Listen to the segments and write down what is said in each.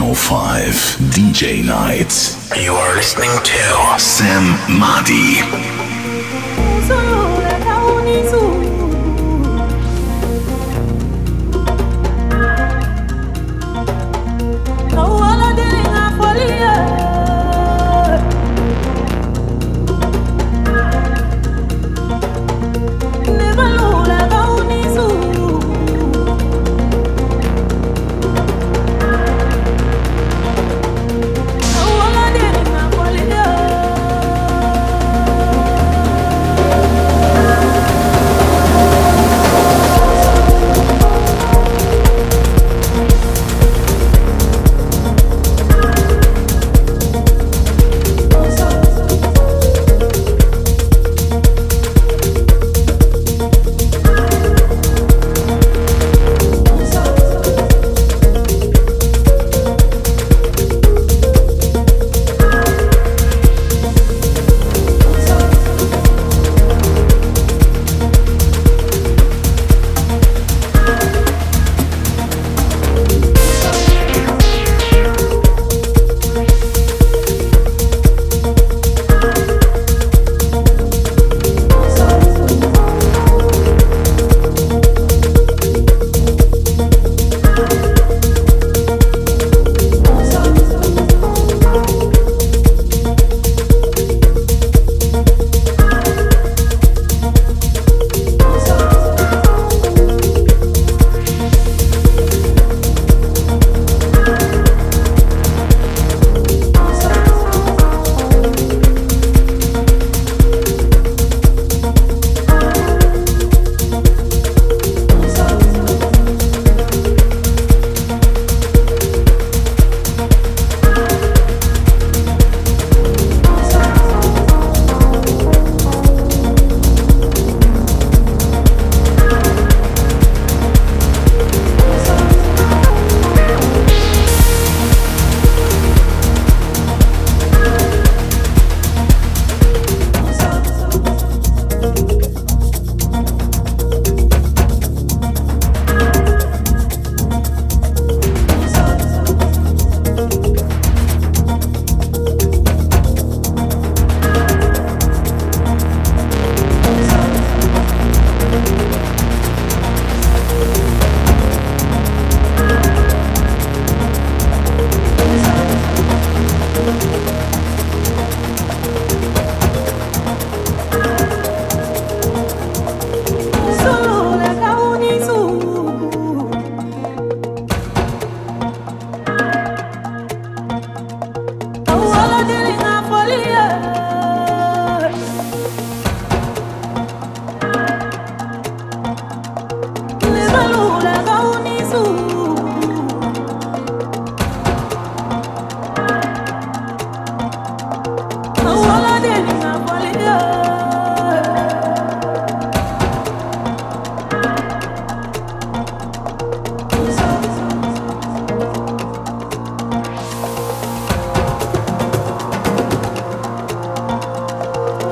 105 DJ Nights. You are listening to Sam Madi.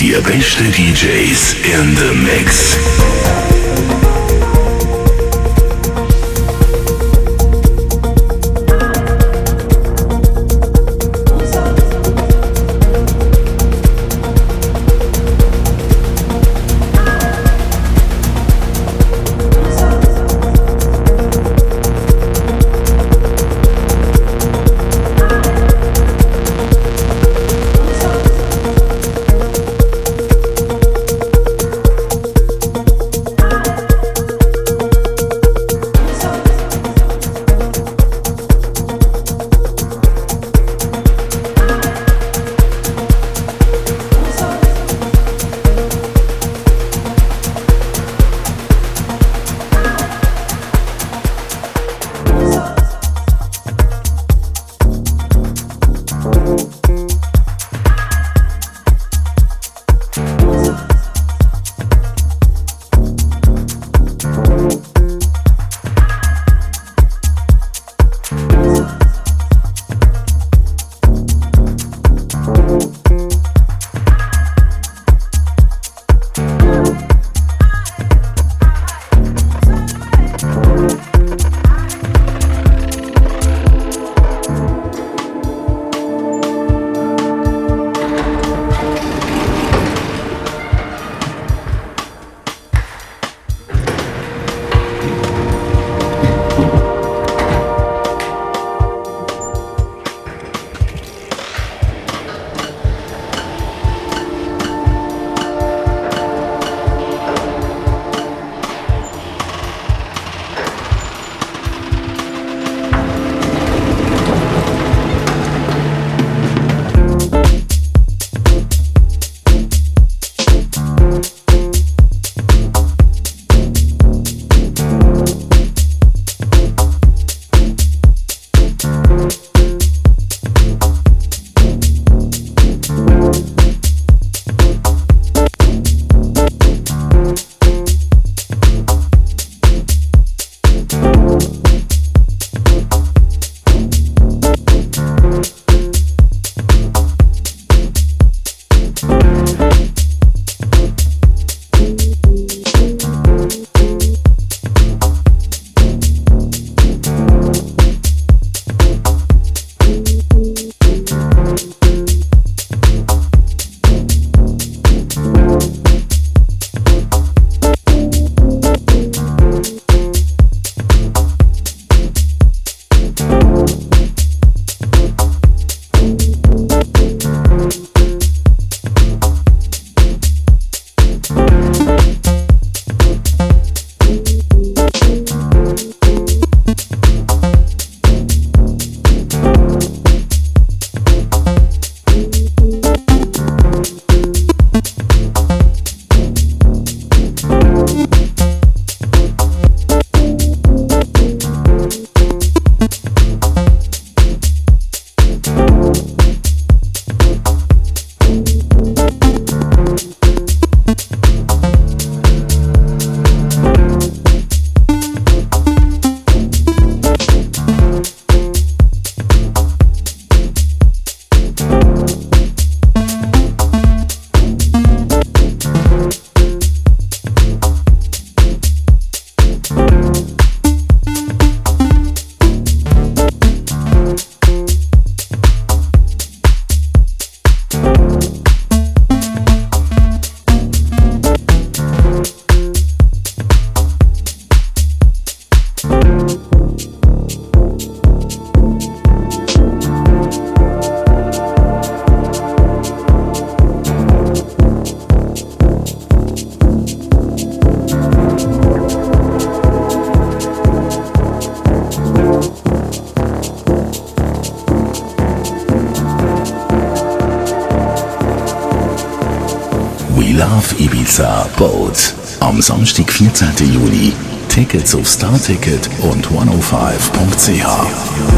Die beste DJs in the Mix. Am Samstag, 14. Juni. Tickets auf Starticket und 105.ch.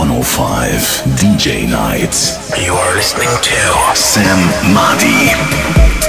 105 DJ Nights. You are listening to Sam Madi.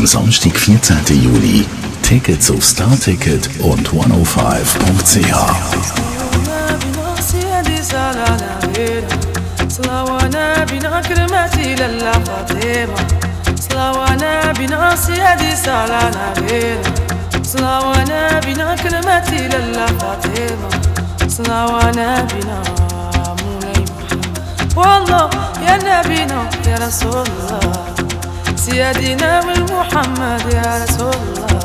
Am Samstag, 14. Juli. Tickets auf Starticket und 105.ch. صلوانا بنا كلمتي لله فاطمة صلوانا بنا سيدي سالانا بينا صلوانا بنا كلمتي لله فاطمة صلوانا بنا مولاي محمد والله يا نبينا يا رسول الله سيدنا محمد يا رسول الله.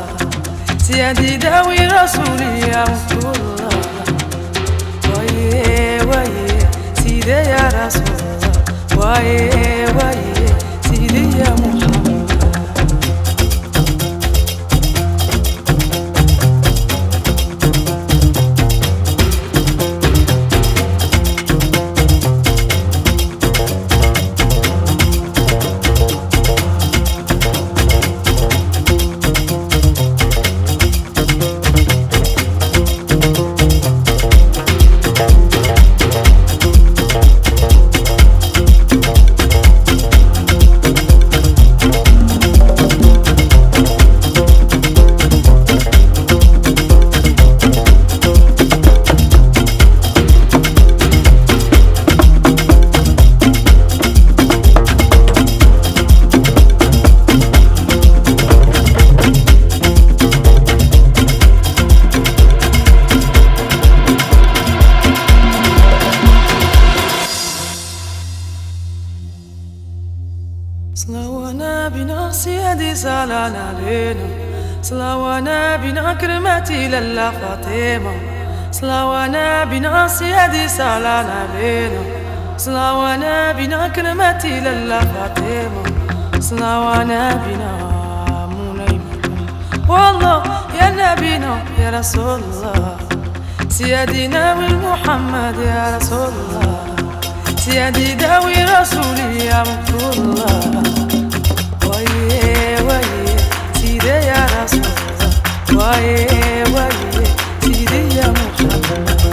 سيدي داوي رسولي يا رسول الله. ويه ويه سيدي يا رسول الله. ويه ويه سيدي يا محمد سيدي سالانا بينا صلاوانا بنا كرمتي للا فاطمة. صلاوانا بنا منيمة. والله يا نبينا يا رسول الله سيدنا محمد يا رسول الله سيدي داوي رسولي يا مكتوب الله ويه ويه سيدي يا رسول الله ويه ويه سيدي يا محمد.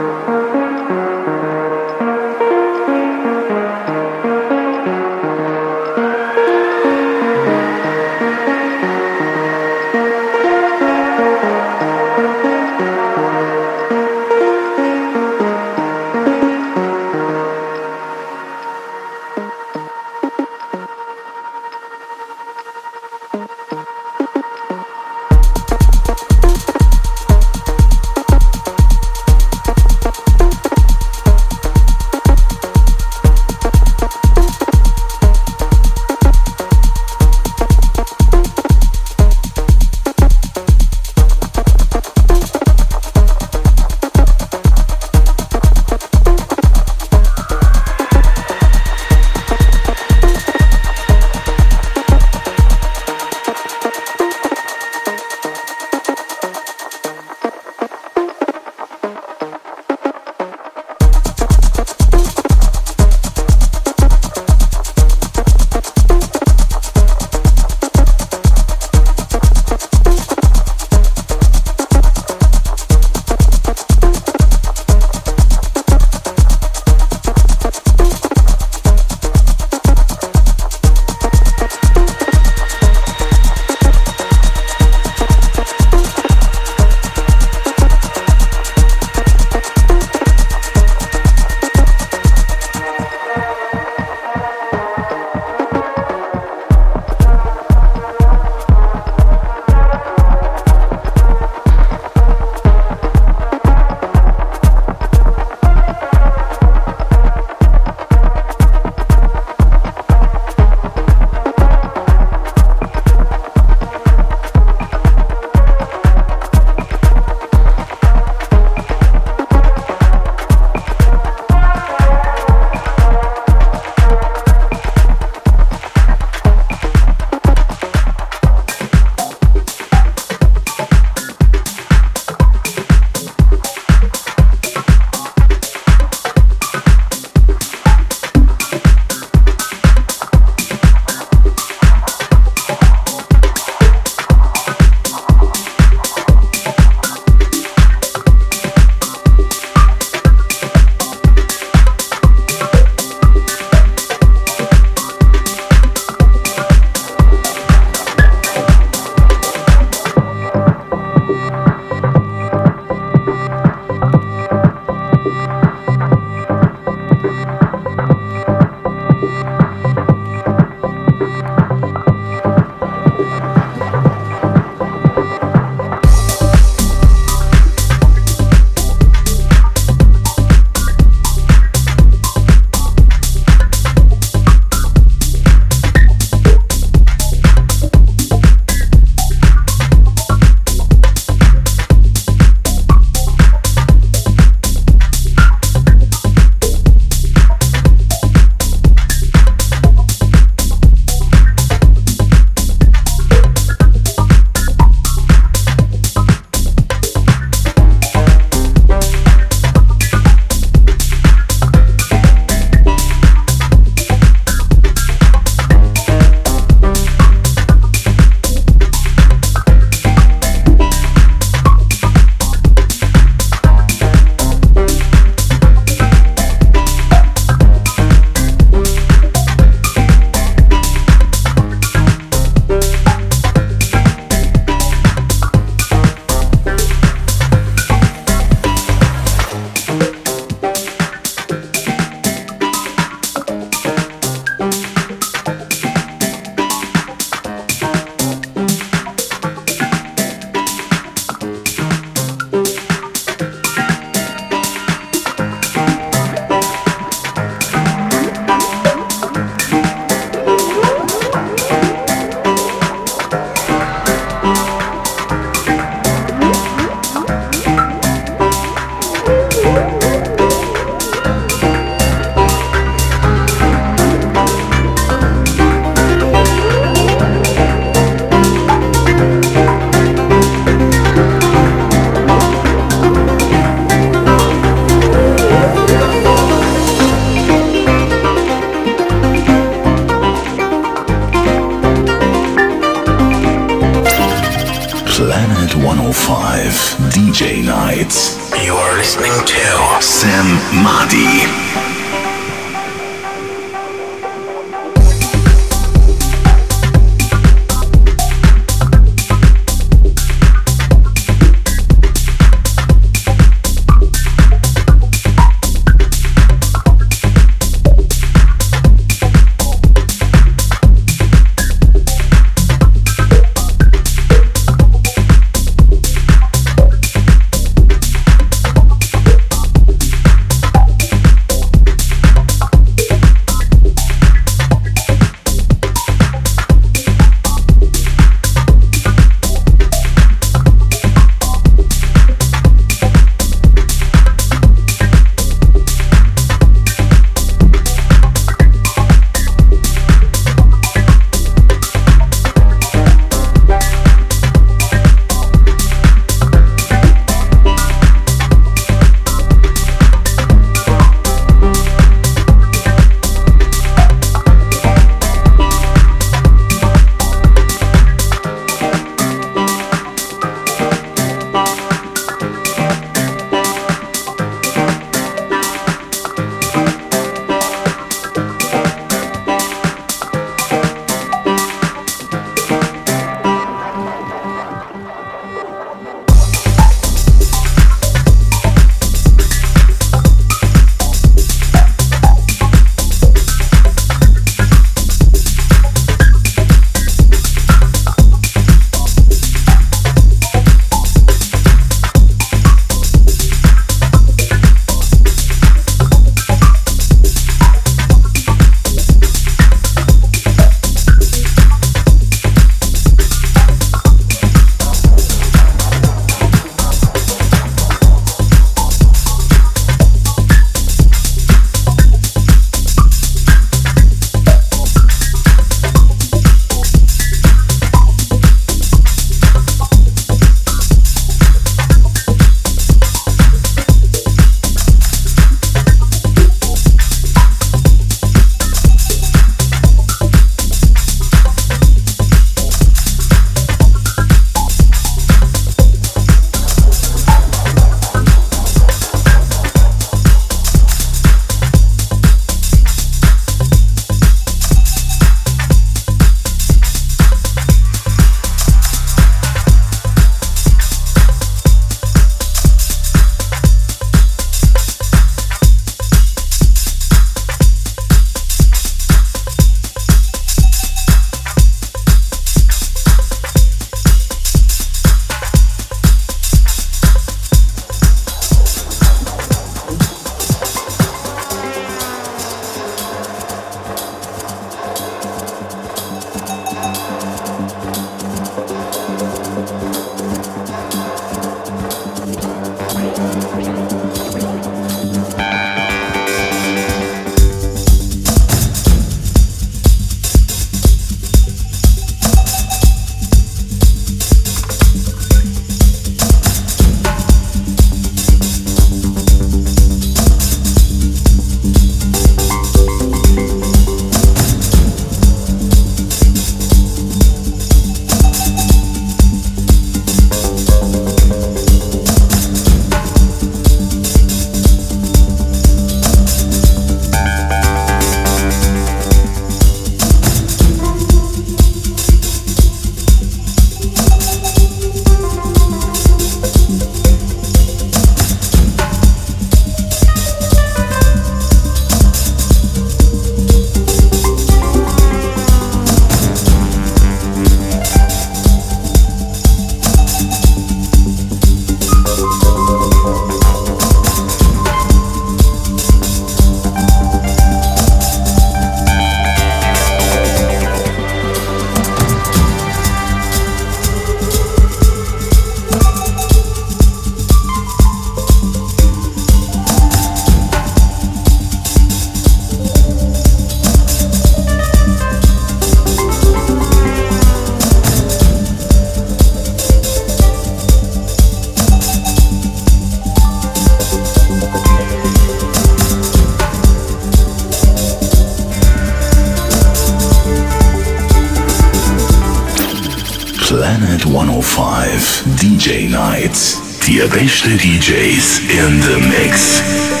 Die besten DJs in the Mix.